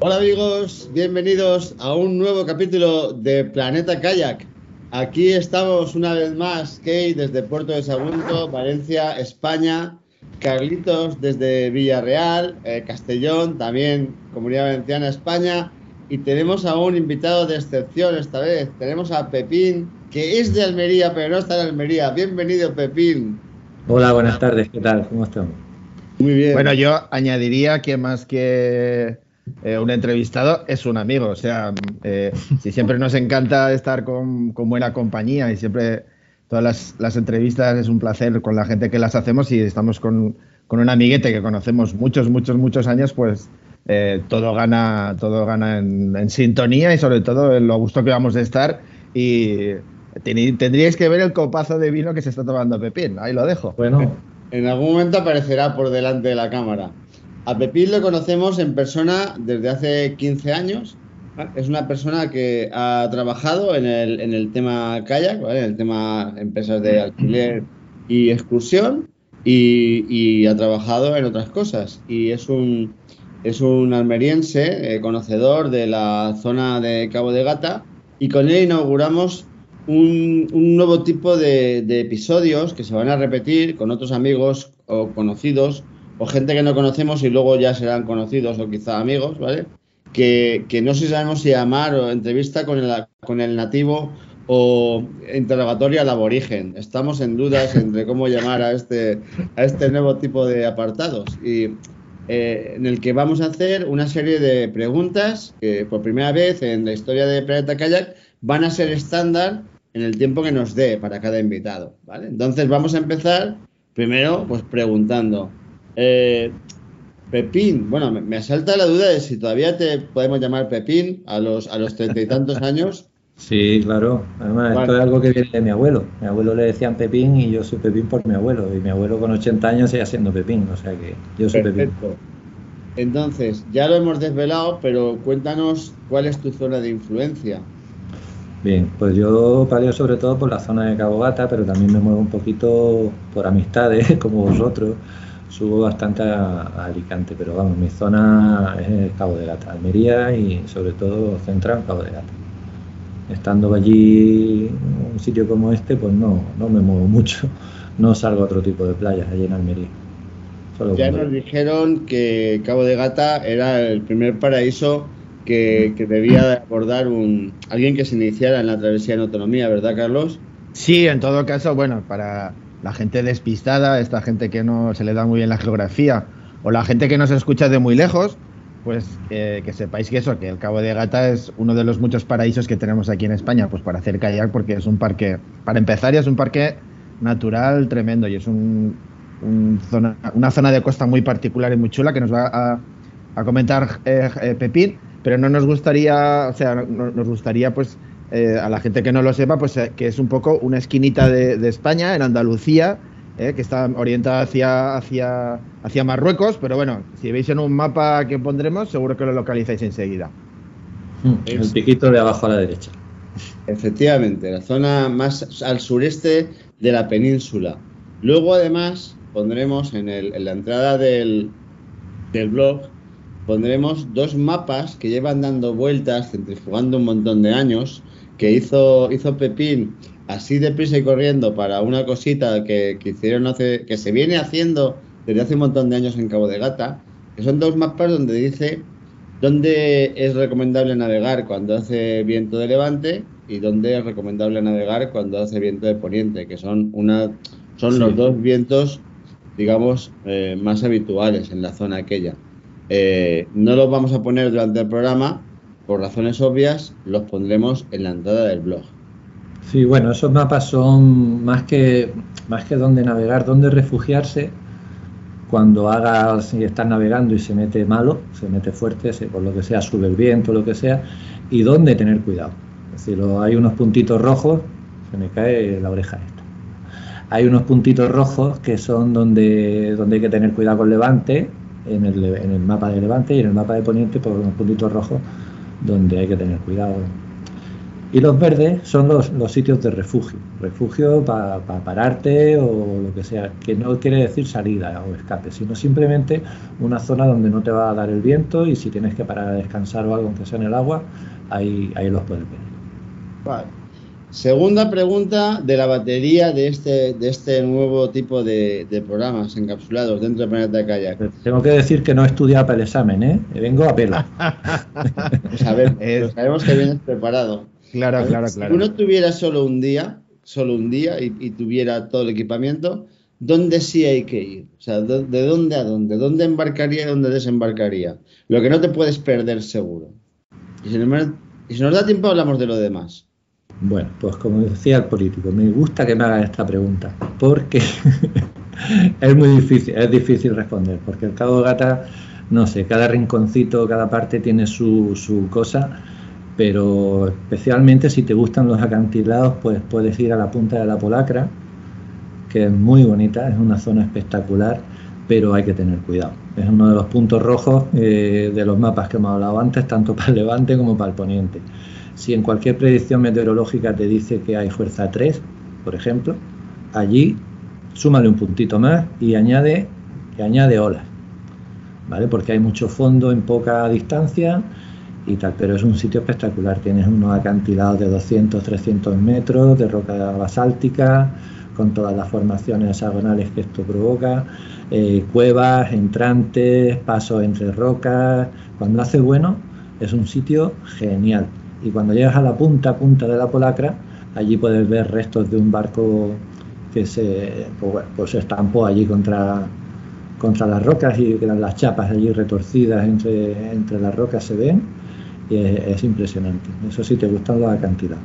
Hola amigos, bienvenidos a un nuevo capítulo de Planeta Kayak. Aquí estamos una vez más, Kate desde Puerto de Sagunto, Valencia, España, Carlitos desde Villarreal, eh, Castellón, también Comunidad Valenciana, España, y tenemos a un invitado de excepción esta vez. Tenemos a Pepín, que es de Almería, pero no está en Almería. Bienvenido, Pepín. Hola, buenas tardes, ¿qué tal? ¿Cómo estamos? Muy bien. Bueno, yo añadiría que más que eh, un entrevistado es un amigo. O sea, eh, si siempre nos encanta estar con, con buena compañía y siempre todas las, las, entrevistas es un placer con la gente que las hacemos y estamos con, con un amiguete que conocemos muchos, muchos, muchos años, pues eh, todo gana, todo gana en, en, sintonía y sobre todo en lo gusto que vamos a estar. Y tendríais que ver el copazo de vino que se está tomando Pepín. Ahí lo dejo. Bueno. En algún momento aparecerá por delante de la cámara. A Pepín lo conocemos en persona desde hace 15 años. Es una persona que ha trabajado en el, en el tema kayak, ¿vale? en el tema empresas de alquiler y excursión, y, y, ha trabajado en otras cosas. Y es un, es un almeriense eh, conocedor de la zona de Cabo de Gata, y con él inauguramos un, un nuevo tipo de, de episodios que se van a repetir con otros amigos o conocidos o gente que no conocemos y luego ya serán conocidos o quizá amigos, ¿vale? Que, que no sé si sabemos si llamar o entrevista con el, con el nativo o interrogatorio al aborigen. Estamos en dudas entre cómo llamar a este, a este nuevo tipo de apartados. Y eh, en el que vamos a hacer una serie de preguntas que por primera vez en la historia de Planeta Kayak van a ser estándar en el tiempo que nos dé para cada invitado. ¿vale? Entonces vamos a empezar primero pues preguntando. Eh, Pepín, bueno, me, me, asalta la duda de si todavía te podemos llamar Pepín a los a los treinta y tantos años. Sí, claro. Además, vale. esto es algo que viene de mi abuelo. Mi abuelo le decían Pepín y yo soy Pepín por mi abuelo. Y mi abuelo con 80 años sigue siendo Pepín. O sea que yo soy Perfecto. Pepín. Entonces, ya lo hemos desvelado, pero cuéntanos cuál es tu zona de influencia. Bien, pues yo paleo sobre todo por la zona de Cabo Gata, pero también me muevo un poquito por amistades, como vosotros subo bastante a, a, Alicante, pero vamos, mi zona es Cabo de Gata, Almería y sobre todo central Cabo de Gata. Estando allí en un sitio como este, pues no, no me muevo mucho, no salgo a otro tipo de playas allí en Almería. Solo ya nos dijeron que Cabo de Gata era el primer paraíso que, que debía abordar un, alguien que se iniciara en la travesía en autonomía, ¿verdad, Carlos? Sí, en todo caso, bueno, para la gente despistada, esta gente que no se le da muy bien la geografía, o la gente que no se escucha de muy lejos, pues que sepáis que eso, que el Cabo de Gata es uno de los muchos paraísos que tenemos aquí en España, pues para hacer kayak, porque es un parque, para empezar, ya es un parque natural tremendo y es un, zona, una zona de costa muy particular y muy chula que nos va a, a comentar eh, eh, Pepín, pero no nos gustaría, o sea, no, nos gustaría pues eh, a la gente que no lo sepa, pues eh, que es un poco una esquinita de, de España, en Andalucía, eh, que está orientada hacia, hacia, hacia Marruecos, pero bueno, si veis en un mapa que pondremos, seguro que lo localizáis enseguida. El piquito de abajo a la derecha. Efectivamente, la zona más al sureste de la península. Luego, además, pondremos en, el, en la entrada del, del blog, pondremos dos mapas que llevan dando vueltas, centrifugando un montón de años, que hizo, hizo Pepín así deprisa y corriendo para una cosita que, que, hicieron hace, que se viene haciendo desde hace un montón de años en Cabo de Gata, que son dos mapas donde dice dónde es recomendable navegar cuando hace viento de levante y dónde es recomendable navegar cuando hace viento de poniente, que son una son sí. los dos vientos, digamos, eh, más habituales en la zona aquella. Eh, no los vamos a poner durante el programa, por razones obvias, los pondremos en la entrada del blog. Sí, bueno, esos mapas son más que, más que dónde navegar, dónde refugiarse. cuando hagas si estás navegando y se mete malo, se mete fuerte, por lo que sea, sube el viento, lo que sea, y dónde tener cuidado. Es decir, hay unos puntitos rojos, se me cae la oreja esta. Hay unos puntitos rojos que son donde, donde hay que tener cuidado con levante, en el, en el mapa de levante y en el mapa de poniente, por unos puntitos rojos donde hay que tener cuidado. Y los verdes son los, los sitios de refugio, refugio para pararte o lo que sea, que no quiere decir salida o escape, sino simplemente una zona donde no te va a dar el viento y si tienes que parar a descansar o algo, aunque sea en el agua, ahí, ahí los puedes ver. Vale. Segunda pregunta de la batería de este, de este nuevo tipo de, programas encapsulados dentro de Planeta Kayak. Tengo que decir que no he estudiado para el examen, ¿eh? Vengo a pelo. pues a ver, pues sabemos que vienes preparado. Claro, claro, claro. Si uno tuviera solo un día, solo un día y, tuviera todo el equipamiento, ¿dónde sí hay que ir? O sea, ¿de dónde a dónde? ¿Dónde embarcaría y dónde desembarcaría? Lo que no te puedes perder seguro. Y si, nos, da tiempo hablamos de lo demás. Bueno, pues como decía el político, me gusta que me hagan esta pregunta, porque es muy difícil, es difícil responder, porque el Cabo Gata, no sé, cada rinconcito, cada parte tiene su, su cosa pero especialmente si te gustan los acantilados, pues puedes ir a la punta de la Polacra, que es muy bonita, es una zona espectacular, pero hay que tener cuidado. Es uno de los puntos rojos eh, de los mapas que hemos hablado antes, tanto para el levante como para el poniente. Si en cualquier predicción meteorológica te dice que hay fuerza 3, por ejemplo, allí súmale un puntito más y añade, y añade olas, ¿vale? Porque hay mucho fondo en poca distancia y tal, pero es un sitio espectacular. Tienes unos acantilados de 200, 300 metros de roca basáltica, con todas las formaciones hexagonales que esto provoca, eh, cuevas, entrantes, pasos entre rocas. Cuando hace bueno, es un sitio genial. Y cuando llegas a la punta, punta de la Polacra, allí puedes ver restos de un barco que se, pues, pues estampó allí contra, contra las rocas y las chapas allí retorcidas entre, entre las rocas se ven y es, impresionante. Eso sí, te gustan la cantidad.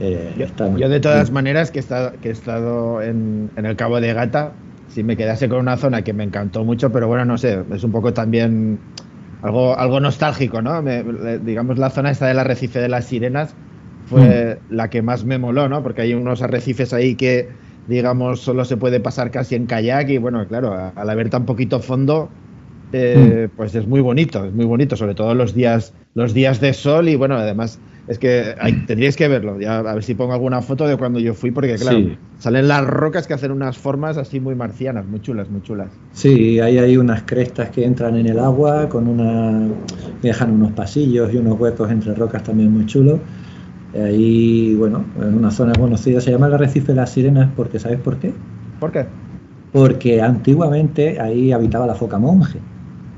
Eh, yo, de todas maneras que he estado, que he estado en, el Cabo de Gata, si me quedase con una zona que me encantó mucho, pero bueno, no sé, es un poco también algo, algo nostálgico, ¿no? digamos, la zona esta del arrecife de las sirenas fue mm. la que más me moló, ¿no? Porque hay unos arrecifes ahí que, digamos, solo se puede pasar casi en kayak y bueno, claro, al haber tan poquito fondo, eh, mm. pues es muy bonito, es muy bonito, sobre todo los días, los días de sol y bueno, además es que tendríais que verlo, ya, a ver si pongo alguna foto de cuando yo fui, porque claro, salen las rocas que hacen unas formas así muy marcianas, muy chulas, muy chulas. Sí, ahí hay unas crestas que entran en el agua, con una dejan unos pasillos y unos huecos entre rocas también muy chulos. Ahí, bueno, en una zona conocida se llama el arrecife de las sirenas, porque ¿sabes por qué? ¿Por qué? Porque antiguamente ahí habitaba la foca monje.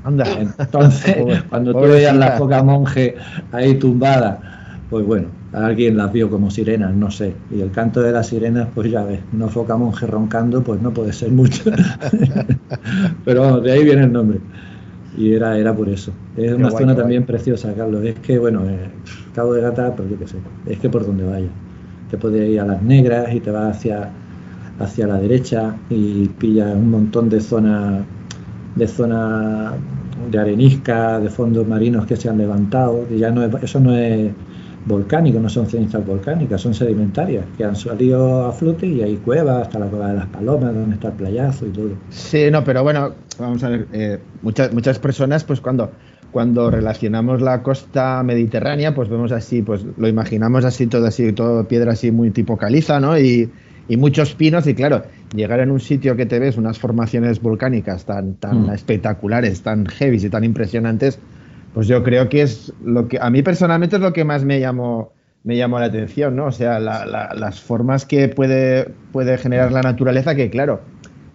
Anda. Entonces, cuando tú veías la foca monje ahí tumbada, pues bueno, alguien las vio como sirenas, no sé. Y el canto de las sirenas, pues ya ves, una foca monje roncando, pues no puede ser mucho. Pero vamos, de ahí viene el nombre. Y era, era por eso. Es una zona también preciosa, Carlos. Es que, bueno, eh, Cabo de Gata, pues yo qué sé, es que por donde vaya. Te puedes ir a las negras y te vas hacia, hacia la derecha y pillas un montón de zonas de zona de arenisca, de fondos marinos que se han levantado, ya no eso no es volcánico, no son cenizas volcánicas, son sedimentarias, que han salido a flote y hay cuevas, hasta la cueva de las palomas, donde está el playazo y todo. Sí, no, pero bueno, vamos a ver, eh, muchas, muchas personas, pues cuando, cuando relacionamos la costa mediterránea, pues vemos así, pues lo imaginamos así, todo así, todo piedra así muy tipo caliza, ¿no? Y muchos pinos y claro, llegar en un sitio que te ves unas formaciones volcánicas tan, tan mm. espectaculares, tan heavy y tan impresionantes, pues yo creo que es lo que a mí personalmente es lo que más me llamó me llamó la atención, ¿no? O sea, las formas que puede, puede generar la naturaleza, que claro,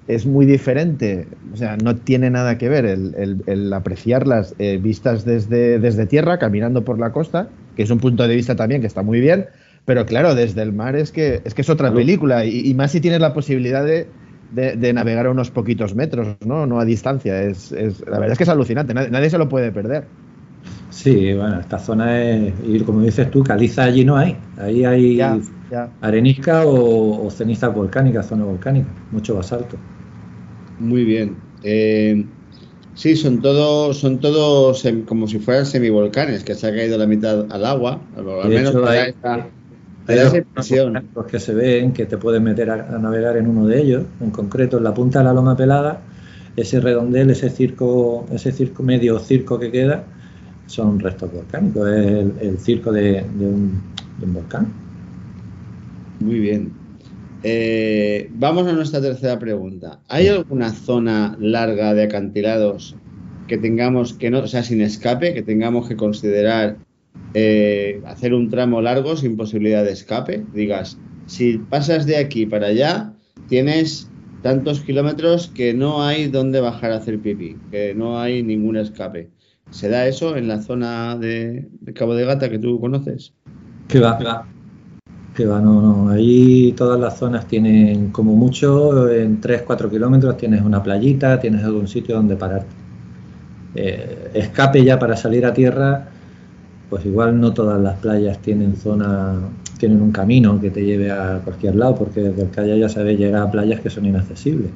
es muy diferente, o sea, no tiene nada que ver el, apreciarlas eh, vistas desde, desde tierra, caminando por la costa, que es un punto de vista también que está muy bien, pero claro, desde el mar es que es, que es otra película y, más si tienes la posibilidad de, de, navegar a unos poquitos metros, ¿no? No a distancia. Es, es, la verdad es que es alucinante, nadie, se lo puede perder. Sí, bueno, esta zona es, y como dices tú, caliza allí no hay. Ahí hay arenisca o, ceniza volcánica, zona volcánica, mucho basalto. Muy bien. Eh, sí, son todos, son todos como si fueran semivolcanes, que se ha caído la mitad al agua. Al menos hay, que se ven, que te puedes meter a, navegar en uno de ellos, en concreto en la punta de la loma pelada, ese redondel, ese circo, ese circo, medio circo que queda, son restos volcánicos, es el, circo de, un, volcán. Muy bien. Eh, vamos a nuestra tercera pregunta. ¿Hay alguna zona larga de acantilados que tengamos que no, o sea, sin escape, que tengamos que considerar eh, hacer un tramo largo sin posibilidad de escape? Digas, si pasas de aquí para allá, tienes tantos kilómetros que no hay donde bajar a hacer pipí, que no hay ningún escape. ¿Se da eso en la zona de, Cabo de Gata que tú conoces? Que va, que va. Que va, no, no. Ahí todas las zonas tienen, como mucho, en 3-4 kilómetros tienes una playita, tienes algún sitio donde parar. Eh, escape ya para salir a tierra, pues igual no todas las playas tienen zona, tienen un camino que te lleve a cualquier lado, porque desde el calle ya sabes llegar a playas que son inaccesibles.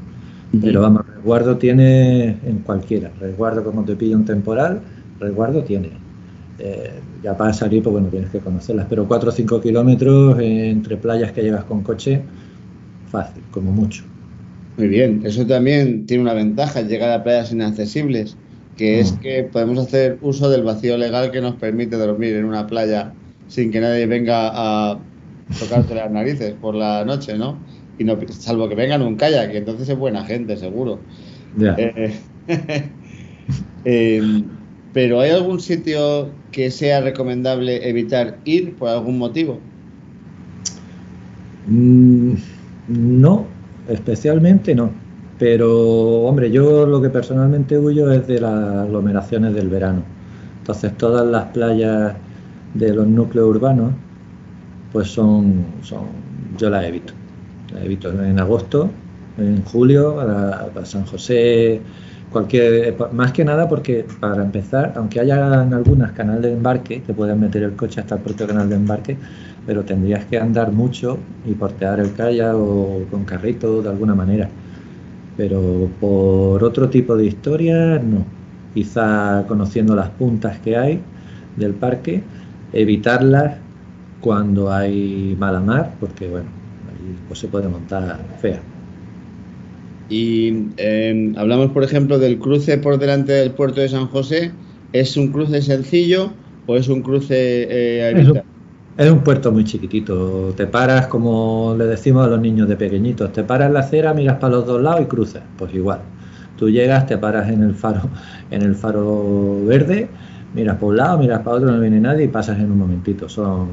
Pero vamos, resguardo tiene en cualquiera. Resguardo como te pilla un temporal, resguardo tiene. Eh, ya para salir, pues bueno, tienes que conocerlas. Pero 4 o 5 kilómetros entre playas que llegas con coche, fácil, como mucho. Muy bien, eso también tiene una ventaja, llegar a playas inaccesibles, que es mm. que podemos hacer uso del vacío legal que nos permite dormir en una playa sin que nadie venga a tocarte las narices por la noche, ¿no? y no, salvo que vengan un kayak, que entonces es buena gente, seguro. Eh, em, pero ¿hay algún sitio que sea recomendable evitar ir por algún motivo? Mm, no, especialmente no. Pero, hombre, yo lo que personalmente huyo es de las aglomeraciones del verano. Entonces, todas las playas de los núcleos urbanos, pues son, son yo las evito evito en agosto, en julio, para, San José, cualquier, más que nada porque para empezar, aunque haya en algunas canal de embarque, te puedes meter el coche hasta el propio canal de embarque, pero tendrías que andar mucho y portear el kayak o con carrito de alguna manera. Pero por otro tipo de historia, no. Quizá conociendo las puntas que hay del parque, evitarlas cuando hay mala mar, porque bueno, pues se puede montar fea. Y em, hablamos, por ejemplo, del cruce por delante del puerto de San José. ¿Es un cruce sencillo o es un cruce eh, es, un, es un, puerto muy chiquitito. Te paras, como le decimos a los niños de pequeñitos, te paras en la acera, miras para los dos lados y cruzas. Pues igual. Tú llegas, te paras en el faro, en el faro verde, miras para un lado, miras para otro, no viene nadie y pasas en un momentito. Son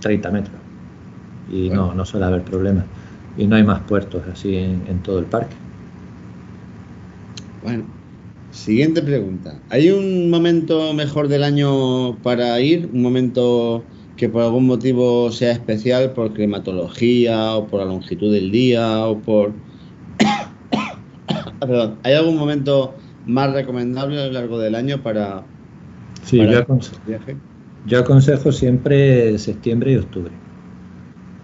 30 metros y no, no suele haber problemas. Y no hay más puertos así en, todo el parque. Bueno, siguiente pregunta. ¿Hay un momento mejor del año para ir? ¿Un momento que por algún motivo sea especial por climatología o por la longitud del día o por... Perdón, ¿hay algún momento más recomendable a lo largo del año para... Sí, yo, yo aconsejo siempre septiembre y octubre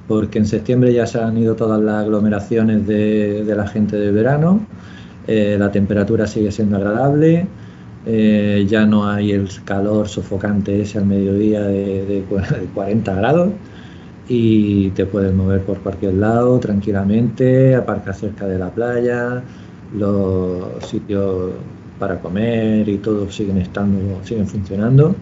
porque en septiembre ya se han ido todas las aglomeraciones de, la gente de verano, eh, la temperatura sigue siendo agradable, eh, ya no hay el calor sofocante ese al mediodía de, 40 grados y te puedes mover por cualquier lado tranquilamente, aparcar cerca de la playa, los sitios para comer y todo siguen estando, siguen funcionando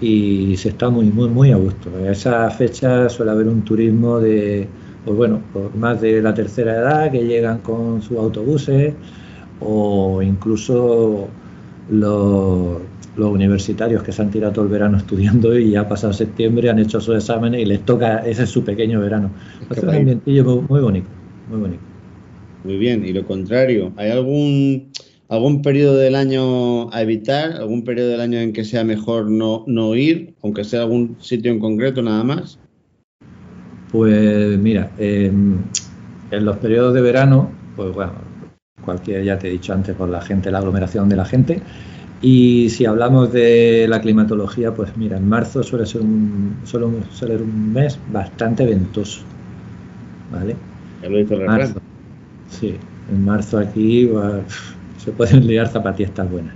y se está muy, muy, muy a gusto. En esa fecha suele haber un turismo de, pues bueno, por más de la tercera edad que llegan con sus autobuses o incluso los, universitarios que se han tirado todo el verano estudiando y ya ha pasado septiembre, han hecho sus exámenes y les toca, ese es su pequeño verano. Es un ambientillo muy bonito, muy bonito. Muy bien, y lo contrario, ¿hay algún ¿Algún periodo del año a evitar? ¿Algún periodo del año en que sea mejor no, no ir, aunque sea algún sitio en concreto nada más? Pues mira, en los periodos de verano, pues bueno, cualquier, ya te he dicho antes, por la gente, la aglomeración de la gente. Y si hablamos de la climatología, pues mira, en marzo suele ser un, suele ser un mes bastante ventoso. ¿Vale? Ya lo dice el Sí, En marzo aquí se pueden liar zapatistas buenas.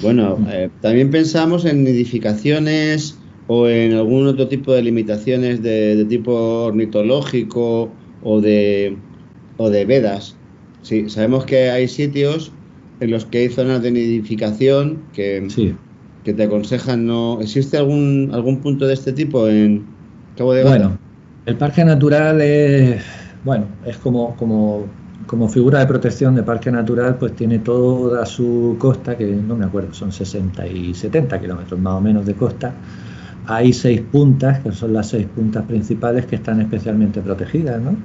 Bueno, eh, también pensamos en nidificaciones o en algún otro tipo de limitaciones de, tipo ornitológico o de, o de vedas. Sí, sabemos que hay sitios en los que hay zonas de nidificación que, que te aconsejan no. ¿Existe algún, algún punto de este tipo en Cabo de Gata? Bueno, el parque natural es, bueno, es como, como como figura de protección de parque natural, pues tiene toda su costa, que no me acuerdo, son 60 y 70 kilómetros más o menos de costa. Hay seis puntas, que son las seis puntas principales que están especialmente protegidas, ¿no?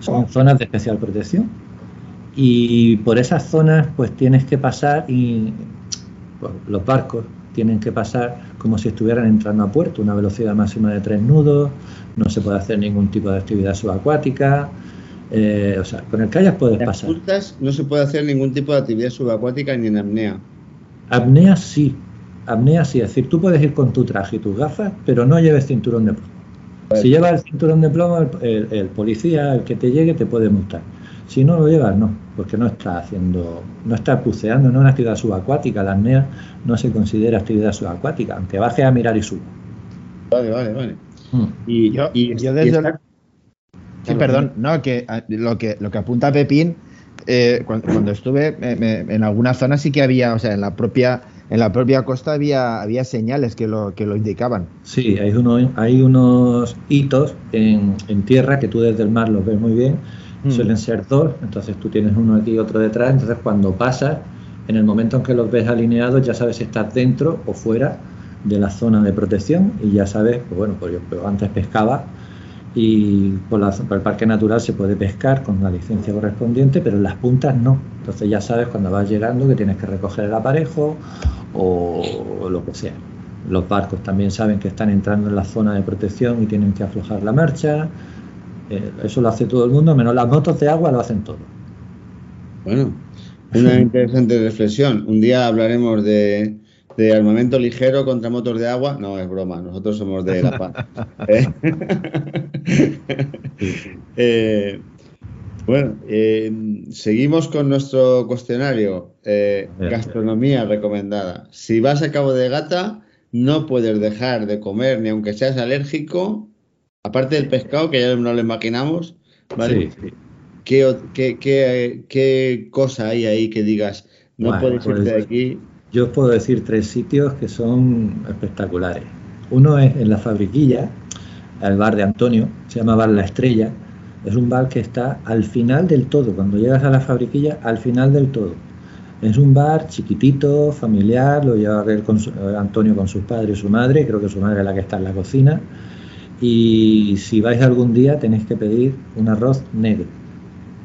Son zonas de especial protección. Y por esas zonas, pues tienes que pasar y pues, los barcos tienen que pasar como si estuvieran entrando a puerto, una velocidad máxima de tres nudos, no se puede hacer ningún tipo de actividad subacuática, eh, o sea, con el kayak puedes en pasar. no se puede hacer ningún tipo de actividad subacuática ni en apnea. Apnea sí, apnea sí, es decir, tú puedes ir con tu traje y tus gafas, pero no lleves cinturón de plomo. Pues si llevas el cinturón de plomo, el, policía, el que te llegue, te puede multar. Si no lo llevas, no, porque no está haciendo, no está buceando, no es una actividad subacuática. La apnea no se considera actividad subacuática, aunque baje a mirar y suba. Vale, vale, vale. Mm. Y, yo, desde, Sí, perdón, no, que ah, lo que lo que apunta Pepín, eh, cuando, estuve en alguna zona sí que había, o sea, en la propia en la propia costa había había señales que lo que lo indicaban. Sí, hay uno, hay unos hitos en, tierra que tú desde el mar los ves muy bien. Mm. Suelen ser dos, entonces tú tienes uno aquí y otro detrás, entonces cuando pasas, en el momento en que los ves alineados, ya sabes si estás dentro o fuera de la zona de protección y ya sabes, pues bueno, pues yo antes pescaba y por, el parque natural se puede pescar con la licencia correspondiente, pero en las puntas no. Entonces ya sabes cuando vas llegando que tienes que recoger el aparejo o, lo que sea. Los barcos también saben que están entrando en la zona de protección y tienen que aflojar la marcha. Eh, eso lo hace todo el mundo, menos las motos de agua lo hacen todo. Bueno, una interesante reflexión. Un día hablaremos de, de armamento ligero contra motos de agua. No, es broma, nosotros somos de La Paz. ¿Eh? Eh, bueno, eh, seguimos con nuestro cuestionario. gastronomía recomendada. Si vas a Cabo de Gata, no puedes dejar de comer, ni aunque seas alérgico, aparte del pescado, que ya no lo imaginamos, ¿vale? ¿Qué, qué, cosa hay ahí que digas, no puedes irte de pues, aquí? Yo os puedo decir tres sitios que son espectaculares. Uno es en la fabriquilla, el bar de Antonio, se llama Bar La Estrella. Es un bar que está al final del todo, cuando llegas a la fabriquilla, al final del todo. Es un bar chiquitito, familiar, lo lleva a ver con eh, Antonio con sus padres y su madre, creo que su madre es la que está en la cocina. Y si vais algún día tenéis que pedir un arroz negro.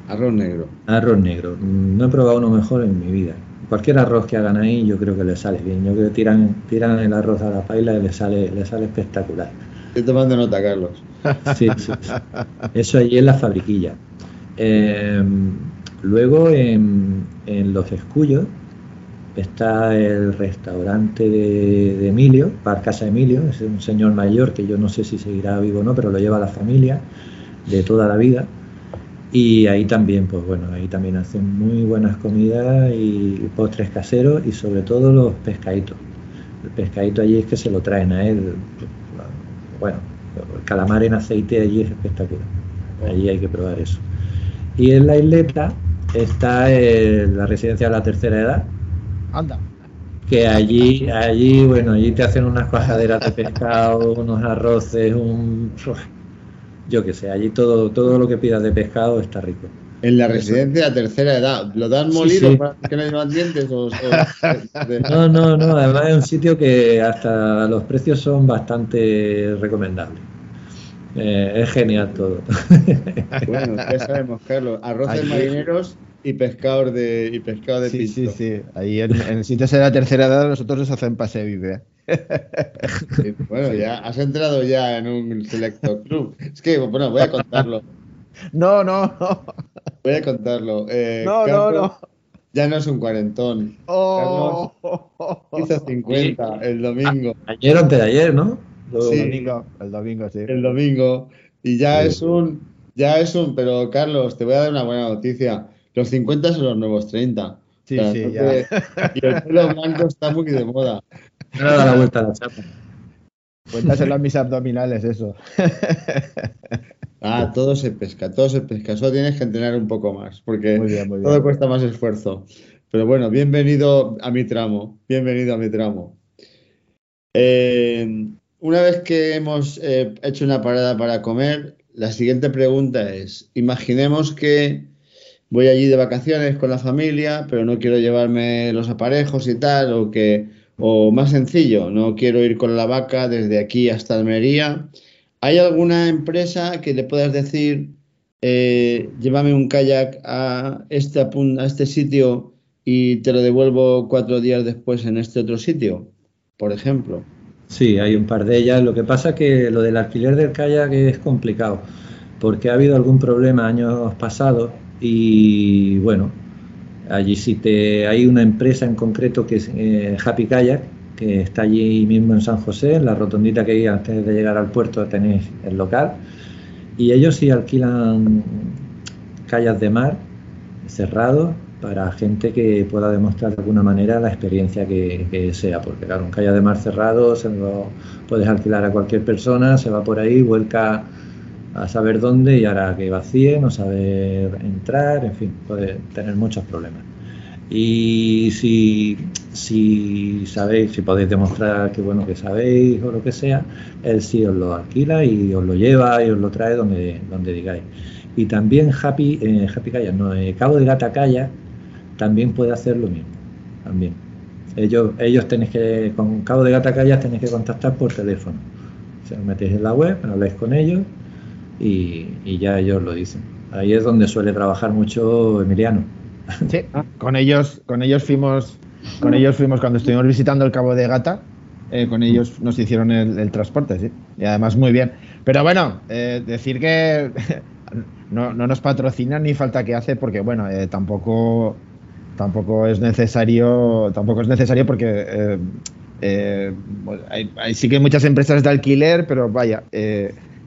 Arroz negro. Arroz negro. No he probado uno mejor en mi vida cualquier arroz que hagan ahí yo creo que les sale bien. Yo creo que tiran, tiran el arroz a la paila y les sale, les sale espectacular. Estoy tomando nota, Carlos. Sí, sí, Eso allí en la fabriquilla. Em, luego en, Los Escullos está el restaurante de, Emilio, Par Casa Emilio, es un señor mayor que yo no sé si seguirá vivo o no, pero lo lleva la familia de toda la vida y ahí también, pues bueno, ahí también hacen muy buenas comidas y postres caseros y sobre todo los pescaditos. El pescadito allí es que se lo traen a él. Bueno, el calamar en aceite allí es espectacular. Allí hay que probar eso. Y en la isleta está la residencia de la tercera edad. Anda. Que allí, allí, bueno, allí te hacen unas cuajaderas de pescado, unos arroces, un yo que sé, allí todo, todo lo que pidas de pescado está rico. En la residencia de tercera edad, ¿lo dan molido para que no haya dientes? O, No, no, no, además es un sitio que hasta los precios son bastante recomendables. Eh, es genial todo. Bueno, ya sabemos, Carlos, arroces marineros y pescador de, y pescado de sí, Sí, sí, ahí en, el sitio de la tercera edad nosotros nos hacen pase vive bueno, ya has entrado ya en un selecto club. Es que, bueno, voy a contarlo. No, no, no. Voy a contarlo. Eh, no, no, no. Ya no es un cuarentón. Oh. Carlos hizo 50 el domingo. Ayer o de ayer, ¿no? Sí, domingo, el domingo, sí. El domingo. Y ya es un, ya es un, pero Carlos, te voy a dar una buena noticia. Los 50 son los nuevos 30. Sí, sí, ya. Y el pelo blanco está muy de moda. Ahora da la vuelta a la chapa. Cuéntaselo a mis abdominales, eso. Ah, todo se pesca, todo se pesca. Solo tienes que entrenar un poco más, porque Muy bien, muy bien. todo cuesta más esfuerzo. Pero bueno, bienvenido a mi tramo. Bienvenido a mi tramo. Eh, una vez que hemos eh, hecho una parada para comer, la siguiente pregunta es, imaginemos que voy allí de vacaciones con la familia, pero no quiero llevarme los aparejos y tal, o que, o más sencillo, no quiero ir con la vaca desde aquí hasta Almería. ¿Hay alguna empresa que le puedas decir, eh, llévame un kayak a este, a este sitio y te lo devuelvo cuatro días después en este otro sitio? Por ejemplo. Sí, hay un par de ellas. Lo que pasa que lo del alquiler del kayak es complicado, porque ha habido algún problema años pasados y bueno, allí sí te hay una empresa en concreto que es eh, Happy Kayak, que está allí mismo en San José, en la rotondita que hay antes de llegar al puerto tenéis el local, y ellos sí alquilan kayaks de mar cerrados para gente que pueda demostrar de alguna manera la experiencia que, sea, porque claro, un kayak de mar cerrado se lo puedes alquilar a cualquier persona, se va por ahí, vuelca a saber dónde y hará que vacíe, no saber entrar, en fin, puede tener muchos problemas. Y si, si sabéis, si podéis demostrar que bueno que sabéis o lo que sea, él sí os lo alquila y os lo lleva y os lo trae donde, donde digáis. Y también Happy, eh, Happy Kayak, no, eh, Cabo de Gata Kayak también puede hacer lo mismo. También. Ellos, ellos tenéis que, con Cabo de Gata Kayak tenéis que contactar por teléfono. Se os metéis en la web, habláis con ellos y, ya ellos lo dicen. Ahí es donde suele trabajar mucho Emiliano. Sí, con ellos, con ellos fuimos, con ellos fuimos cuando estuvimos visitando el Cabo de Gata, eh, con ellos nos hicieron el, transporte, sí. Y además muy bien. Pero bueno, eh, decir que no, no nos patrocinan ni falta que hace, porque bueno, eh, tampoco, tampoco es necesario, tampoco es necesario porque eh, eh, bueno, hay, sí que hay muchas empresas de alquiler, pero vaya,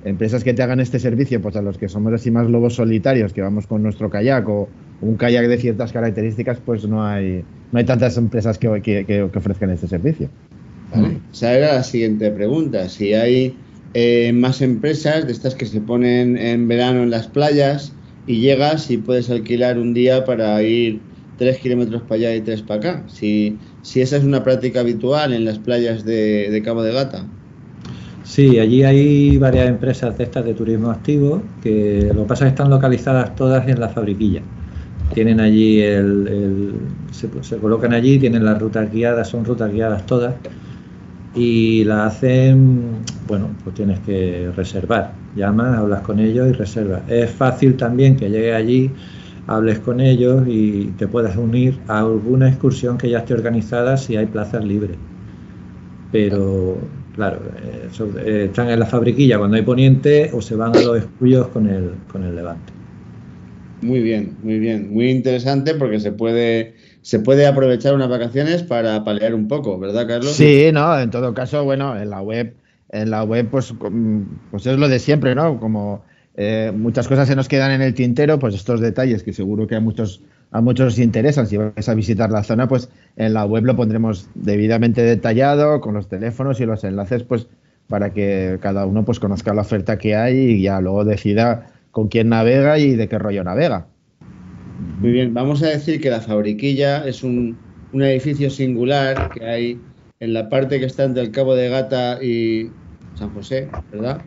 empresas que te hagan este servicio, pues a los que somos así más lobos solitarios, que vamos con nuestro kayak o un kayak de ciertas características, pues no hay, no hay tantas empresas que, que- que- ofrezcan este servicio. ¿vale? Esa era la siguiente pregunta. Si hay eh, más empresas de estas que se ponen en verano en las playas y llegas y puedes alquilar un día para ir tres kilómetros para allá y tres para acá. Si, si esa es una práctica habitual en las playas de, de Cabo de Gata. Sí, allí hay varias empresas de estas de turismo activo que lo que pasa es que están localizadas todas en la fabriquilla. Tienen allí el, se, se colocan allí, tienen las rutas guiadas, son rutas guiadas todas y la hacen, bueno, pues tienes que reservar. Llamas, hablas con ellos y reservas. Es fácil también que llegues allí, hables con ellos y te puedas unir a alguna excursión que ya esté organizada si hay plazas libres pero claro, eh, so- eh, están en la fabriquilla cuando hay poniente o se van a los escullos con el, con el levante. Muy bien, muy bien. Muy interesante porque se puede, se puede aprovechar unas vacaciones para palear un poco, ¿verdad, Carlos? Sí, no, en todo caso, bueno, en la web, en la web, pues, pues es lo de siempre, ¿no? Como eh, muchas cosas se nos quedan en el tintero, pues estos detalles que seguro que a muchos, a muchos os interesan, si vais a visitar la zona, pues en la web lo pondremos debidamente detallado, con los teléfonos y los enlaces, pues para que cada uno pues conozca la oferta que hay y ya luego decida con quién navega y de qué rollo navega. Muy bien, vamos a decir que la fabriquilla es un, un edificio singular que hay en la parte que está entre el Cabo de Gata y San José, ¿verdad?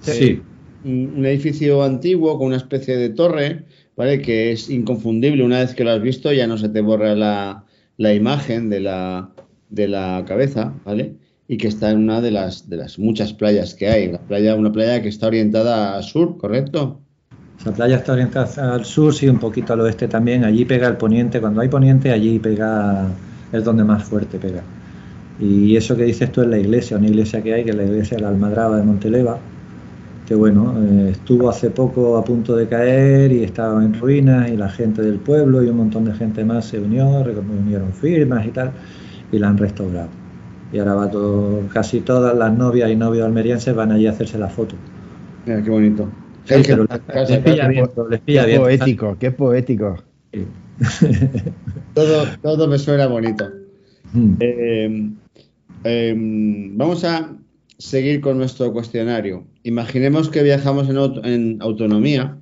Sí, Un, un edificio antiguo con una especie de torre, ¿vale? Que es inconfundible. Una vez que lo has visto ya no se te borra la, la imagen de la, de la cabeza, ¿vale? Y que está en una de las, de las muchas playas que hay. La playa, una playa que está orientada a sur, ¿correcto? esa playa está orientada al sur, sí, un poquito al oeste también. Allí pega el poniente, cuando hay poniente, allí pega, es donde más fuerte pega. Y eso que dices tú es la iglesia, una iglesia que hay, que es la iglesia de la Almadraba de Monteleva, que bueno, eh, estuvo hace poco a punto de caer y estaba en ruinas y la gente del pueblo y un montón de gente más se unió, reunieron firmas y tal, y la han restaurado. Y ahora va todo, casi todas las novias y novios almerienses van allí a hacerse la foto. Mira, qué bonito. Sí, pero les, les pilla bien, les pilla Qué bien. poético, qué poético. todo, todo me suena bonito. Mm. Eh, em, vamos a seguir con nuestro cuestionario. Imaginemos que viajamos en, autonomía.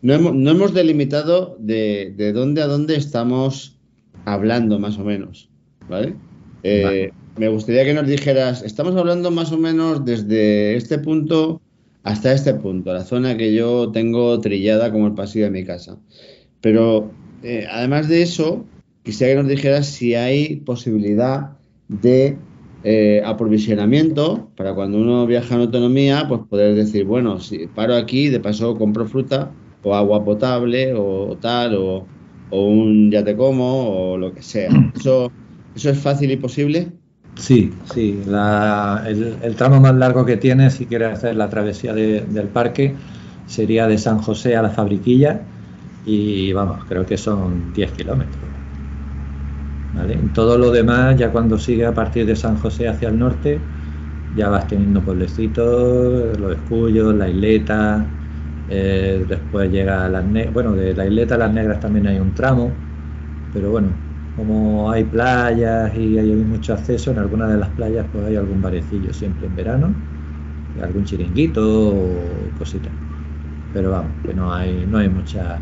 No hemos, delimitado de, dónde a dónde estamos hablando, más o menos. ¿Vale? Eh, me gustaría que nos dijeras, estamos hablando más o menos desde este punto hasta este punto, la zona que yo tengo trillada como el pasillo de mi casa. Pero eh, además de eso, quisiera que nos dijeras si hay posibilidad de eh, aprovisionamiento para cuando uno viaja en autonomía, pues poder decir, bueno, si paro aquí, de paso compro fruta o agua potable o tal, o, un ya te como o lo que sea. ¿Eso, eso es fácil y posible? Sí, sí. el, tramo más largo que tiene, si quieres hacer la travesía del parque, sería de San José a la Fabriquilla y vamos, creo que son 10 kilómetros. En todo lo demás, ya cuando sigue a partir de San José hacia el norte, ya vas teniendo pueblecitos, los escullos, la isleta, eh, después llega a las negras, bueno, de la isleta a las negras también hay un tramo, pero bueno, como hay playas y hay mucho acceso, en algunas de las playas pues hay algún barecillo siempre en verano, algún chiringuito o cositas. Pero vamos, que no hay, no hay mucha.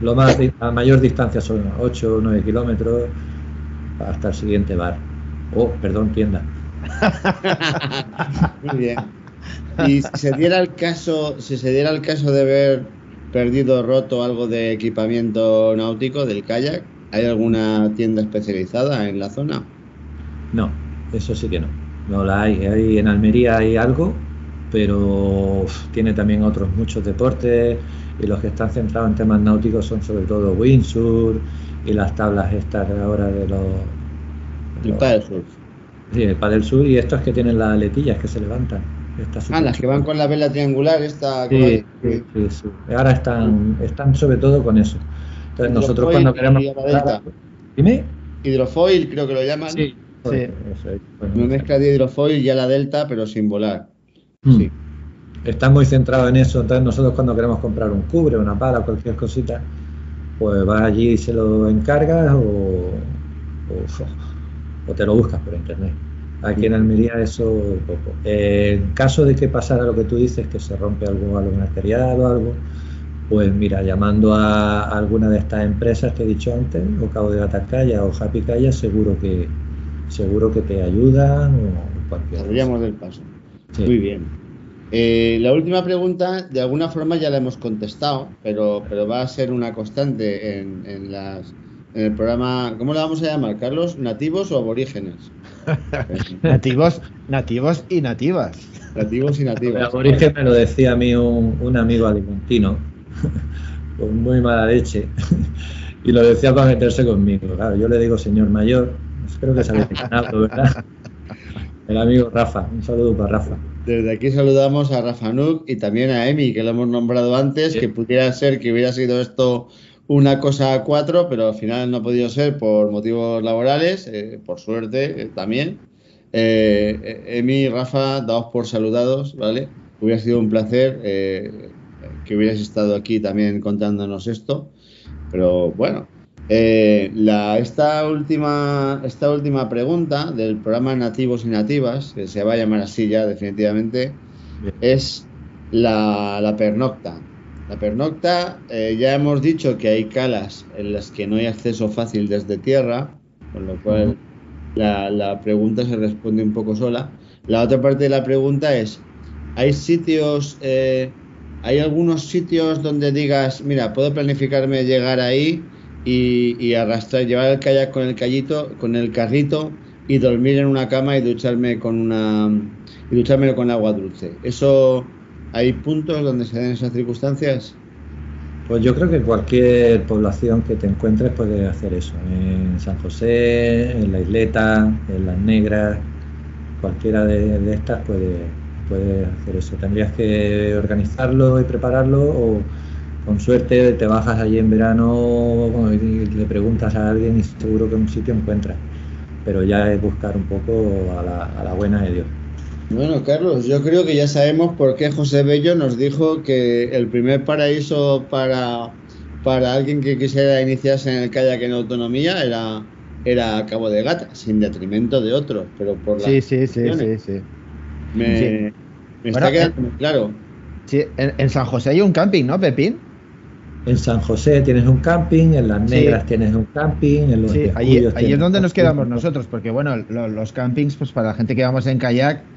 Lo más a mayor distancia son 8 o 9 kilómetros hasta el siguiente bar. Oh, perdón, tienda. Muy bien. Y si se diera el caso, si se diera el caso de haber perdido roto algo de equipamiento náutico del kayak, ¿hay alguna tienda especializada en la zona? No, eso sí que no. No la hay. hay en Almería hay algo, pero tiene también otros muchos deportes y los que están centrados en temas náuticos son sobre todo windsurf y las tablas estas ahora de los... El paddle surf. Sí, el paddle surf y estos que tienen las aletillas que se levantan. ah, las que van con la vela triangular, esta... Sí, sí, sí, Ahora están, están sobre todo con eso. Entonces nosotros cuando queremos... Dime. Hidrofoil creo que lo llaman. Sí, sí. Eso Una mezcla de hidrofoil y a la delta, pero sin volar. Hmm. Sí. Está muy centrado en eso. Entonces nosotros cuando queremos comprar un cubre, una pala, cualquier cosita, pues vas allí y se lo encargas o, o, te lo buscas por internet. Aquí en Almería eso poco. en caso de que pasara lo que tú dices, que se rompe algún, algún material o algo, pues mira, llamando a, alguna de estas empresas que he dicho antes, o Cabo de Batacaya o Happy Calla, seguro que seguro que te ayudan o cualquier del paso. Muy bien. Eh, la última pregunta, de alguna forma ya la hemos contestado, pero, pero va a ser una constante en, las, en el programa. ¿Cómo la vamos a llamar, Carlos? ¿Nativos o aborígenes? nativos, nativos y nativas. Nativos y nativas. El aborigen me lo decía a mí un, amigo alimentino, con muy mala leche, y lo decía para meterse conmigo. Claro, yo le digo señor mayor, espero que sabéis ¿verdad? El amigo Rafa, un saludo para Rafa. Desde aquí saludamos a Rafa Nuk y también a Emi, que lo hemos nombrado antes, que pudiera ser que hubiera sido esto una cosa a cuatro, pero al final no ha podido ser por motivos laborales, eh, por suerte eh, también. Eh, Emi y Rafa, daos por saludados, ¿vale? Hubiera sido un placer que hubieras estado aquí también contándonos esto, pero bueno, eh, la, esta, última, esta última pregunta del programa Nativos y Nativas, que se va a llamar así ya definitivamente, es la, pernocta. La pernocta, eh, ya hemos dicho que hay calas en las que no hay acceso fácil desde tierra, con lo cual la, pregunta se responde un poco sola. La otra parte de la pregunta es, ¿hay sitios, eh, hay algunos sitios donde digas, mira, puedo planificarme llegar ahí? Y, arrastrar, llevar el kayak con el callito, con el carrito y dormir en una cama y ducharme con una y ducharme con agua dulce. Eso hay puntos donde se den esas circunstancias. Pues yo creo que cualquier población que te encuentres puede hacer eso. En San José, en la Isleta, en Las Negras, cualquiera de, estas puede, puede hacer eso. Tendrías que organizarlo y prepararlo con suerte te bajas allí en verano y le preguntas a alguien y seguro que un sitio encuentras. Pero ya es buscar un poco a la, buena de Dios. Bueno, Carlos, yo creo que ya sabemos por qué José Bello nos dijo que el primer paraíso para, para alguien que quisiera iniciarse en el kayak en autonomía era, era Cabo de Gata, sin detrimento de otros, pero por Sí, sí, sí, sí, sí. Me, Sí. me Bueno, está quedando eh, muy claro. Sí, en, en San José hay un camping, ¿no, Pepín? En San José tienes un camping, en Las Sí. Negras tienes un camping, en los Sí, ahí, ahí es donde nos quedamos nosotros, porque bueno, lo- los campings, pues para la gente que vamos en kayak,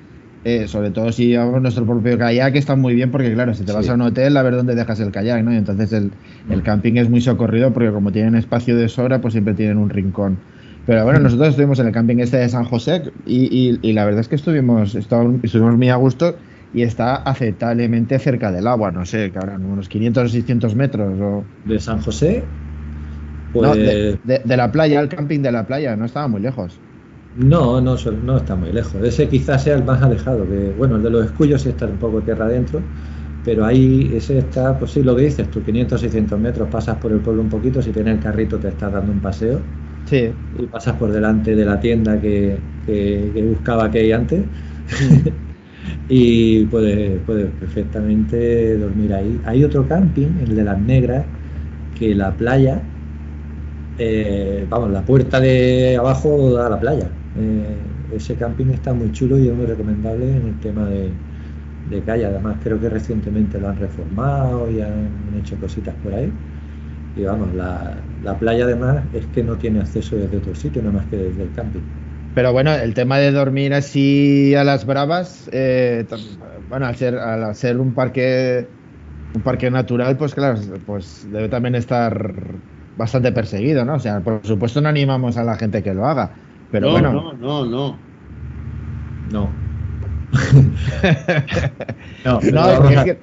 eh, sobre todo si llevamos nuestro propio kayak, están muy bien porque claro, si te vas Sí. a un hotel, a ver dónde dejas el kayak, ¿no? Y entonces el, el camping es muy socorrido porque como tienen espacio de sobra, pues siempre tienen un rincón. Pero bueno, nosotros estuvimos en el camping este de San José y, y- y la verdad es que estuvimos, estuvimos muy a gusto y está aceptablemente cerca del agua, no sé, que habrán unos 500 o 600 metros o... De San José, pues No, de, de- de la playa, el camping de la playa, no estaba muy lejos. No, no, no está muy lejos. Ese quizás sea el más alejado. Que, bueno, el de los escullos está un poco tierra adentro, pero ahí ese está, pues sí, lo que dices, tú 500, 600 metros, pasas por el pueblo un poquito, si tienes el carrito te estás dando un paseo Sí, y pasas por delante de la tienda que, que, que buscaba que hay antes y puedes, puedes perfectamente dormir ahí. Hay otro camping, el de las negras, que la playa, eh, vamos, la puerta de abajo da a la playa. Eh, ese camping está muy chulo y es muy recomendable en el tema de, de calle. Además, creo que recientemente lo han reformado y han hecho cositas por ahí. Y vamos, la, la playa además es que no tiene acceso desde otro sitio, nada más que desde el camping. Pero bueno, el tema de dormir así a las bravas, eh, bueno, al ser, al ser un parque un parque natural, pues claro, pues debe también estar bastante perseguido, ¿no? O sea, por supuesto no animamos a la gente que lo haga, pero no, bueno, no, no, no. No. no, no, es que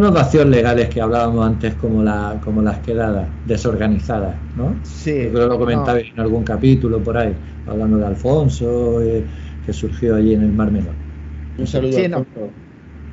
los vacíos legales que hablábamos antes como, la, como las quedadas desorganizadas, ¿no? sí, Yo creo que lo comentaba no, en algún capítulo por ahí, hablando de Alfonso, eh, que surgió allí en el Mar Menor. Un saludo. Sí, no. Alfonso.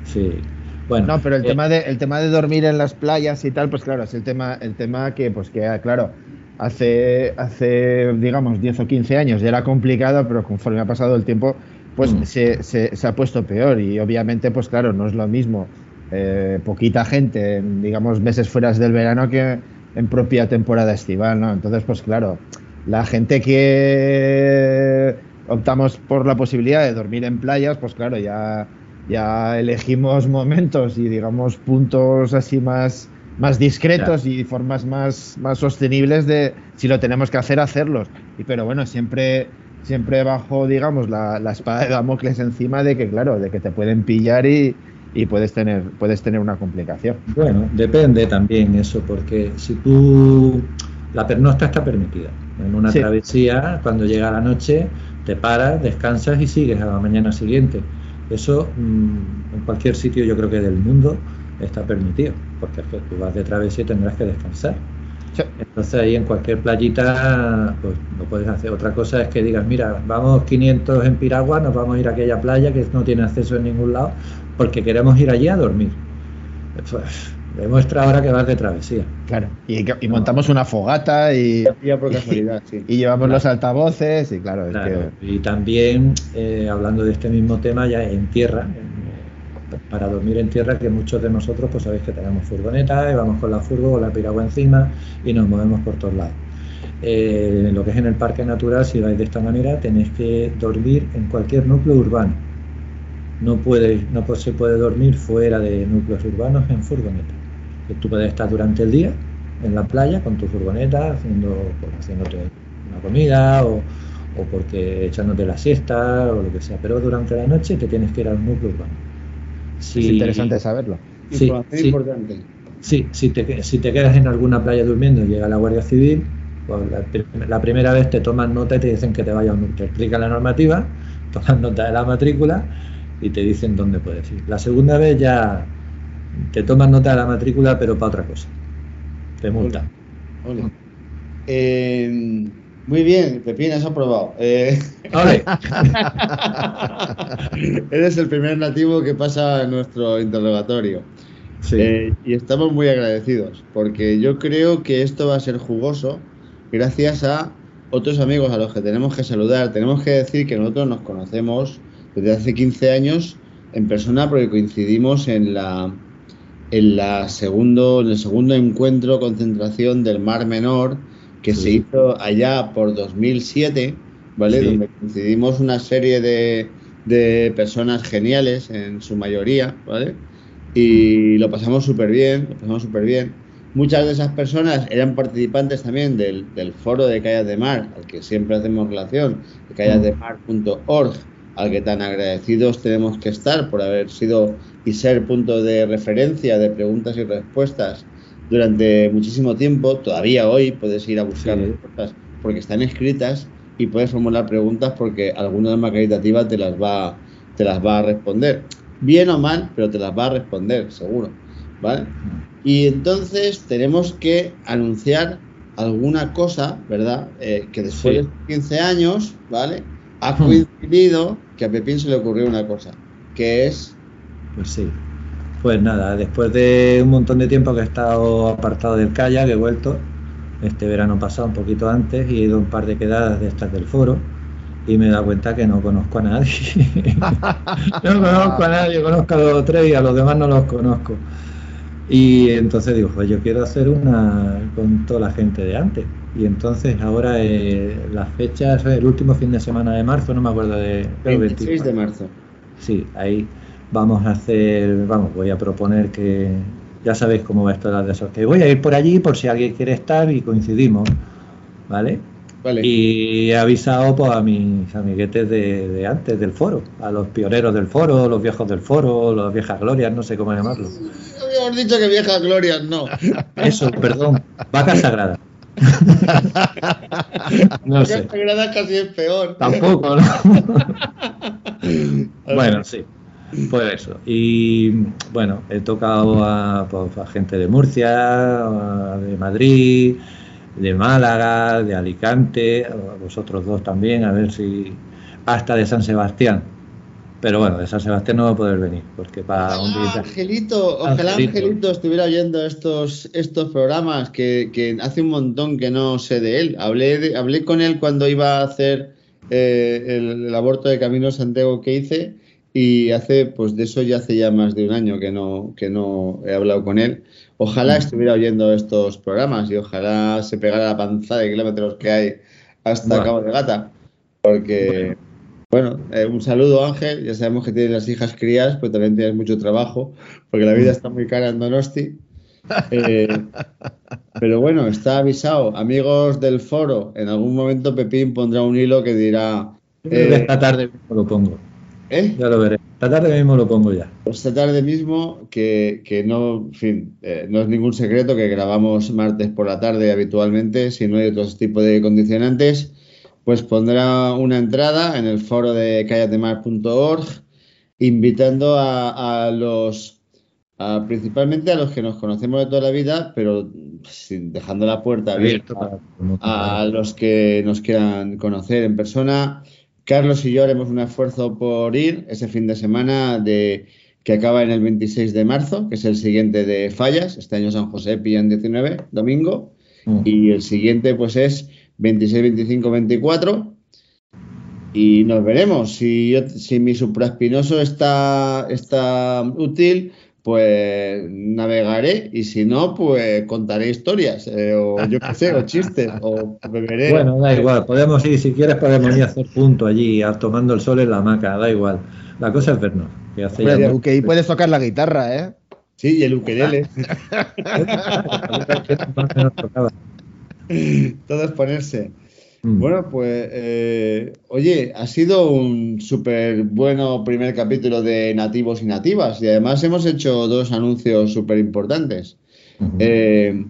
Sí. Bueno, No, pero el eh, tema de el tema de dormir en las playas y tal, pues claro, es el tema el tema que pues que ah, claro, hace hace digamos 10 o 15 años ya era complicado, pero conforme ha pasado el tiempo, pues Mm. se, se, se ha puesto peor y obviamente pues claro, no es lo mismo eh, poquita gente, en, digamos meses fuera del verano que en propia temporada estival, ¿no? Entonces, pues claro, la gente que optamos por la posibilidad de dormir en playas, pues claro, ya ya elegimos momentos y digamos puntos así más, más discretos y formas más, más sostenibles de si lo tenemos que hacer, hacerlos. Y pero bueno, siempre, siempre bajo, digamos, la, la espada de Damocles encima de que, claro, de que te pueden pillar y, y puedes tener, puedes tener una complicación. Bueno, depende también eso, porque si tú. La pernocta está permitida. En una Sí. travesía, cuando llega la noche, te paras, descansas y sigues a la mañana siguiente. Eso mm, en cualquier sitio, yo creo que del mundo, está permitido, porque es que tú vas de travesía y tendrás que descansar. Sí. Entonces ahí en cualquier playita pues lo puedes hacer. Otra cosa es que digas, mira, vamos 500 en Piragua, nos vamos a ir a aquella playa que no tiene acceso en ningún lado porque queremos ir allí a dormir. Pues, demuestra ahora que vas de travesía. Claro. Y, y montamos una fogata y, Ya por casualidad, sí. y llevamos Claro. los altavoces y claro, es Claro, que... Y también, eh, hablando de este mismo tema, ya en tierra, eh, para dormir en tierra, que muchos de nosotros, pues sabéis que tenemos furgoneta y vamos con la furgo, con la piragua encima y nos movemos por todos lados. Eh, lo que es en el parque natural, si vais de esta manera, tenéis que dormir en cualquier núcleo urbano. No, puede, no se puede dormir fuera de núcleos urbanos en furgoneta. Tú puedes estar durante el día en la playa con tu furgoneta haciendo, pues, haciéndote una comida o, o porque echándote la siesta o lo que sea, pero durante la noche te tienes que ir al núcleo urbano. Es Si- interesante saberlo. Sí, importante. Sí, si te, si te quedas en alguna playa durmiendo y llega la Guardia Civil, pues la, la primera vez te toman nota y te dicen que te vayas, a un- te explican la normativa, toman nota de la matrícula y te dicen dónde puedes ir. La segunda vez ya te toman nota de la matrícula, pero para otra cosa. Te multan. Ole. Eh, muy bien, Pepín, has aprobado. Eh, Ole. eres el primer nativo que pasa nuestro interrogatorio. Sí. Eh, y estamos muy agradecidos, porque yo creo que esto va a ser jugoso gracias a otros amigos a los que tenemos que saludar. Tenemos que decir que nosotros nos conocemos desde hace 15 años en persona porque coincidimos en la en, la segundo, en el segundo encuentro concentración del Mar Menor que se hizo allá por 2007, ¿vale? Donde coincidimos una serie de, de personas geniales en su mayoría, ¿vale? Y lo pasamos súper bien, lo pasamos súper bien. Muchas de esas personas eran participantes también del, foro de Calles de Mar, al que siempre hacemos relación, de callasdemar.org, al que tan agradecidos tenemos que estar por haber sido y ser punto de referencia de preguntas y respuestas durante muchísimo tiempo. Todavía hoy puedes ir a buscar respuestas porque están escritas y puedes formular preguntas porque alguna alma caritativa te las va, te las va a responder. Bien o mal, pero te las va a responder, seguro. ¿Vale? Y entonces tenemos que anunciar alguna cosa, ¿verdad? Eh, que después de 15 años, ¿vale? Ha hmm. coincidido que a Pepín se le ocurrió una cosa, que es... Pues sí. Pues nada, después de un montón de tiempo que he estado apartado del kayak, he vuelto, este verano pasado, un poquito antes, y he ido a un par de quedadas de estas del foro, y me he dado cuenta que no conozco a nadie. no conozco a nadie, conozco a los tres y a los demás no los conozco. Y entonces digo, pues yo quiero hacer una con toda la gente de antes. Y entonces ahora eh, las fechas, el último fin de semana de marzo, no me acuerdo de... 26 de marzo. Sí, ahí vamos a hacer, vamos, voy a proponer que, ya sabéis cómo va esto de esos, que voy a ir por allí por si alguien quiere estar y coincidimos, ¿vale? Y he avisado pues, a mis amiguetes de, antes del foro, a los pioneros del foro, los viejos del foro, las viejas glorias, no sé cómo llamarlo. Habíamos dicho que viejas glorias, no. Eso, perdón, vaca sagrada. no sé. sagrada casi es peor. Tampoco, ¿no? bueno, sí. Pues eso. Y bueno, he tocado a, pues, a gente de Murcia, de Madrid, de Málaga, de Alicante, vosotros dos también, a ver si hasta de San Sebastián. Pero bueno, de San Sebastián no va a poder venir, porque para un día... Angelito, ojalá Angelito. estuviera oyendo estos, estos programas, que, hace un montón que no sé de él. Hablé, hablé con él cuando iba a hacer eh, el, aborto de Camino Santiago que hice, y hace, pues de eso ya hace ya más de un año que no, que no he hablado con él. Ojalá estuviera oyendo estos programas y ojalá se pegara la panza de kilómetros que hay hasta Cabo de Gata. Porque, bueno, eh, un saludo Ángel, ya sabemos que tienes las hijas crías, pues también tienes mucho trabajo, porque la vida está muy cara en Donosti. Eh, pero bueno, está avisado. Amigos del foro, en algún momento Pepín pondrá un hilo que dirá... esta tarde lo pongo. ¿Eh? Ya lo veré. Esta tarde mismo lo pongo ya. Pues esta tarde mismo, que, no, en fin, eh, no es ningún secreto que grabamos martes por la tarde habitualmente, si no hay otro tipo de condicionantes, pues pondrá una entrada en el foro de callatemar.org invitando a, los, principalmente a los que nos conocemos de toda la vida, pero dejando la puerta abierta a los que nos quieran conocer en persona Carlos y yo haremos un esfuerzo por ir ese fin de semana de, que acaba en el 26 de marzo, que es el siguiente de Fallas. Este año San José pillan 19, domingo. Mm. Y el siguiente pues es 26, 25, 24. Y nos veremos. Si, si mi supraespinoso está, está útil, pues navegaré y si no, pues contaré historias, eh, o yo qué sé, o chistes, o beberé. Bueno, da igual, podemos ir, si quieres podemos ir a hacer punto allí, tomando el sol en la hamaca, da igual. La cosa es vernos. Que hace y puedes tocar la guitarra, ¿eh? Sí, y el ukelele. Todo es ponerse. Mm. Bueno, pues, eh, oye, ha sido un súper bueno primer capítulo de nativos y nativas y además hemos hecho dos anuncios súper importantes. Eh,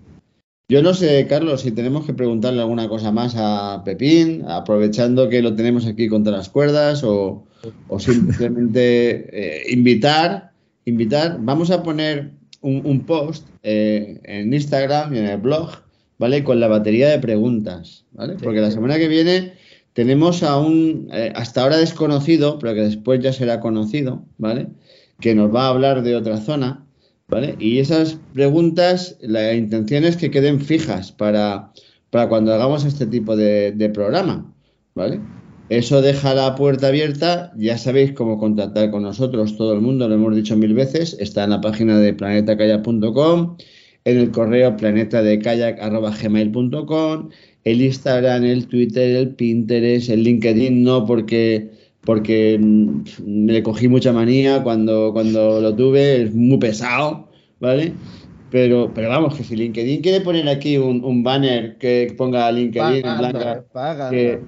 yo no sé, Carlos, si tenemos que preguntarle alguna cosa más a Pepín, aprovechando que lo tenemos aquí contra las cuerdas o, simplemente eh, invitar, invitar. Vamos a poner un, post en Instagram y en el blog ¿vale? Con la batería de preguntas, ¿vale? Porque la semana que viene tenemos a un eh, hasta ahora desconocido, pero que después ya será conocido, ¿vale? Que nos va a hablar de otra zona, ¿vale? Y esas preguntas, la intención es que queden fijas para, para cuando hagamos este tipo de, programa, ¿vale? Eso deja la puerta abierta. Ya sabéis cómo contactar con nosotros, todo el mundo, lo hemos dicho mil veces. Está en la página de planetakayak.com, en el correo planetadekayak.gmail.com, el Instagram, el Twitter, el Pinterest, el LinkedIn, no porque porque mm, le cogí mucha manía cuando, cuando lo tuve, es muy pesado, ¿vale? Pero, pero vamos, que si LinkedIn quiere poner aquí un, un banner que ponga LinkedIn en blanca, que,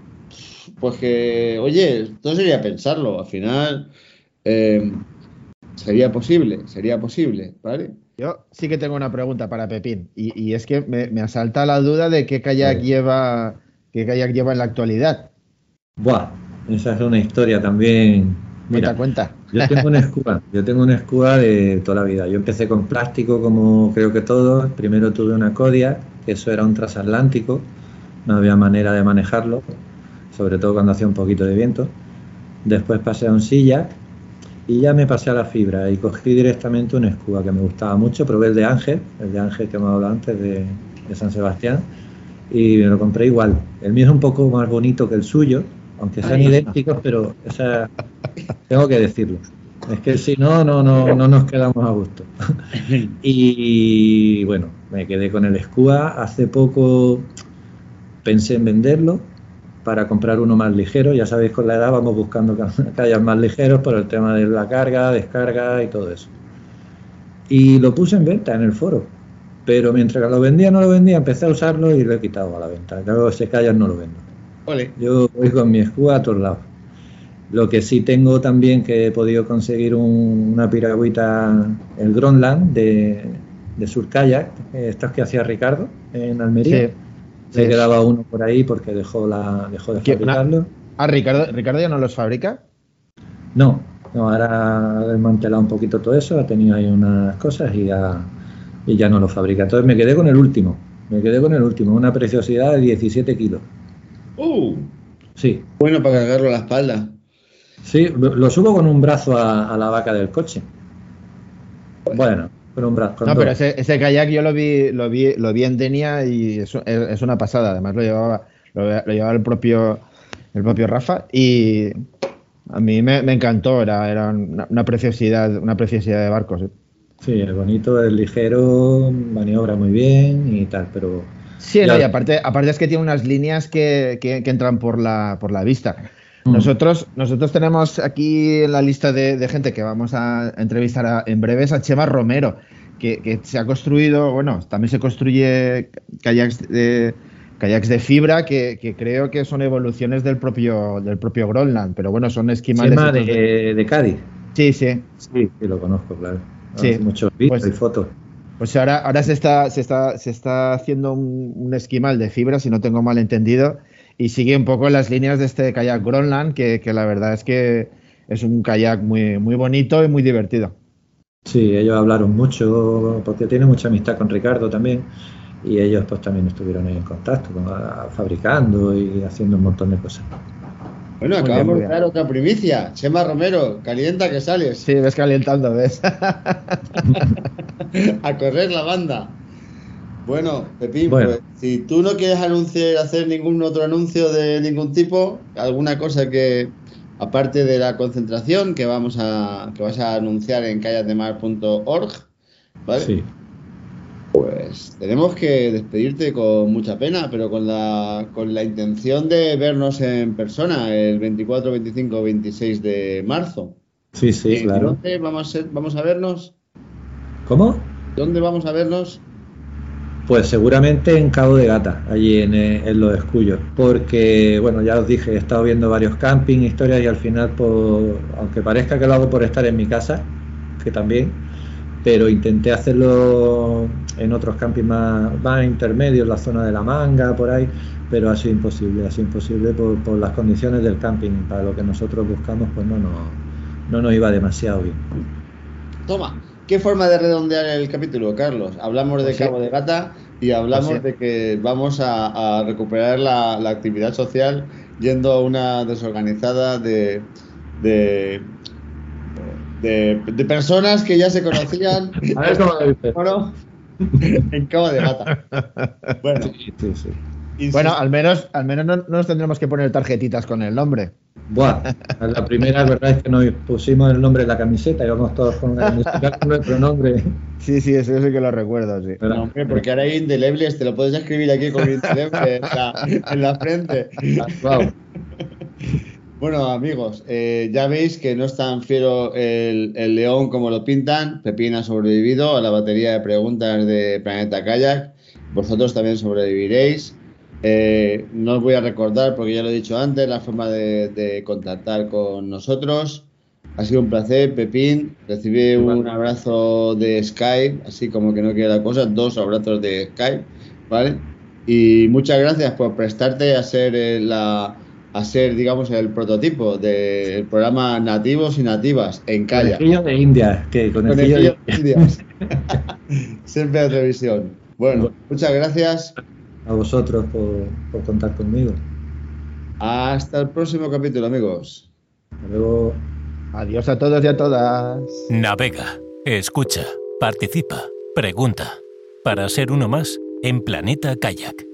pues que, oye, todo sería pensarlo, al final eh, sería posible, sería posible, ¿vale? Yo sí que tengo una pregunta para Pepín, y, y es que me, me, asalta la duda de qué kayak lleva, qué kayak lleva en la actualidad. Buah, esa es una historia también. Mira, cuenta, Yo tengo una escuba, yo tengo una escuba de toda la vida. Yo empecé con plástico, como creo que todos. Primero tuve una Codia, que eso era un transatlántico, no había manera de manejarlo, sobre todo cuando hacía un poquito de viento. Después pasé a un silla y ya me pasé a la fibra y cogí directamente una escuba que me gustaba mucho. Probé el de Ángel, el de Ángel que hemos hablado antes de, de San Sebastián, y me lo compré igual. El mío es un poco más bonito que el suyo, aunque sean Ay, idénticos, pero tengo que decirlo. Es que si no, no, no, no nos quedamos a gusto. y bueno, me quedé con el Scua. Hace poco pensé en venderlo para comprar uno más ligero. Ya sabéis, con la edad vamos buscando calles más ligeros por el tema de la carga, descarga y todo eso. Y lo puse en venta en el foro. Pero mientras que lo vendía, no lo vendía, empecé a usarlo y lo he quitado a la venta. Luego ese callas no lo vendo. Yo voy con mi escudo a todos lados. Lo que sí tengo también que he podido conseguir un, una piragüita, el Gronland de, de Surkayak, estos que hacía Ricardo en Almería. Sí, Se sí. quedaba uno por ahí porque dejó, la, dejó de fabricarlo. Ah, Ricardo, ¿Ricardo ya no los fabrica? No, no, ahora ha desmantelado un poquito todo eso, ha tenido ahí unas cosas y ya, y ya no lo fabrica. Entonces me quedé con el último, me quedé con el último, una preciosidad de 17 kilos. Uh, sí. Bueno para cargarlo a la espalda. Sí, lo subo con un brazo a, a la vaca del coche. Bueno, con un brazo. Con no, pero ese, ese, kayak yo lo vi, lo vi, lo vi en Denia y es, es una pasada. Además lo llevaba, lo, lo, llevaba el propio, el propio Rafa y a mí me, me encantó. Era, era una, una, preciosidad, una preciosidad de barcos. ¿eh? Sí, es bonito, es ligero, maniobra muy bien y tal, pero Sí, no, y aparte, aparte es que tiene unas líneas que, que, que entran por la, por la vista. Mm. Nosotros, nosotros tenemos aquí en la lista de, de gente que vamos a entrevistar a, en breves a Chema Romero, que, que, se ha construido, bueno, también se construye kayaks de, kayaks de fibra que, que, creo que son evoluciones del propio, del propio Groenland, pero bueno, son esquimales. Chema de, de, de, Cádiz. Sí, sí. Sí, sí, lo conozco, claro. Sí. Muchos vídeos pues, y fotos. Pues ahora, ahora se, está, se, está, se está haciendo un, un, esquimal de fibra, si no tengo mal entendido, y sigue un poco las líneas de este kayak Groenland, que, que la verdad es que es un kayak muy, muy bonito y muy divertido. Sí, ellos hablaron mucho, porque tiene mucha amistad con Ricardo también, y ellos pues también estuvieron ahí en contacto, con, a, fabricando y haciendo un montón de cosas. Bueno, muy acabamos bien, de dar otra primicia. Chema Romero, calienta que sales. Sí, ves calentando, ves. a correr la banda. Bueno, Pepín, bueno. Pues, si tú no quieres anunciar, hacer ningún otro anuncio de ningún tipo, alguna cosa que, aparte de la concentración que vamos a, que vas a anunciar en callademar.org, ¿vale? Sí. Pues tenemos que despedirte con mucha pena, pero con la, con la intención de vernos en persona el 24, 25, 26 de marzo. Sí, sí, ¿Y claro. ¿Dónde vamos a, vamos a vernos? ¿Cómo? ¿Dónde vamos a vernos? Pues seguramente en Cabo de Gata, allí en, eh, los Escullos, porque, bueno, ya os dije, he estado viendo varios camping, historias y al final, por, aunque parezca que lo hago por estar en mi casa, que también, pero intenté hacerlo en otros campings más, más intermedios, la zona de la manga, por ahí, pero ha sido imposible, ha sido imposible por, por las condiciones del camping, para lo que nosotros buscamos, pues no, no, no nos iba demasiado bien. Toma, ¿qué forma de redondear el capítulo, Carlos? Hablamos de Pues. Cabo de Gata y hablamos Pues de que vamos a, a recuperar la, la, actividad social yendo a una desorganizada de, de de, de, personas que ya se conocían a ver cómo lo dices. bueno, en Cabo de Gata. Bueno, sí, sí, sí. Bueno, al menos, al menos no, nos tendremos que poner tarjetitas con el nombre. Buah, la primera verdad es que nos pusimos el nombre en la camiseta y vamos todos con una camiseta con nuestro nombre. Sí, sí, eso sí que lo recuerdo, sí. No, hombre, porque ahora hay indelebles, te lo puedes escribir aquí con indeleble en la, en la frente. Wow. Bueno, amigos, eh, ya veis que no es tan fiero el, el león como lo pintan. Pepín ha sobrevivido a la batería de preguntas de Planeta Kayak. Vosotros también sobreviviréis. Eh, no os voy a recordar, porque ya lo he dicho antes, la forma de, de contactar con nosotros. Ha sido un placer, Pepín. Recibí un abrazo de Skype, así como que no quiere la cosa, dos abrazos de Skype, ¿vale? Y muchas gracias por prestarte a ser eh, la a ser, digamos, el prototipo del programa Nativos y Nativas en Calla. Conejillo de India, que conejillo de Conejillo de Indias. Siempre de televisión. Bueno, muchas gracias. A vosotros por, por contar conmigo. Hasta el próximo capítulo, amigos. Hasta luego. Adiós a todos y a todas. Navega, escucha, participa, pregunta. Para ser uno más en Planeta Kayak.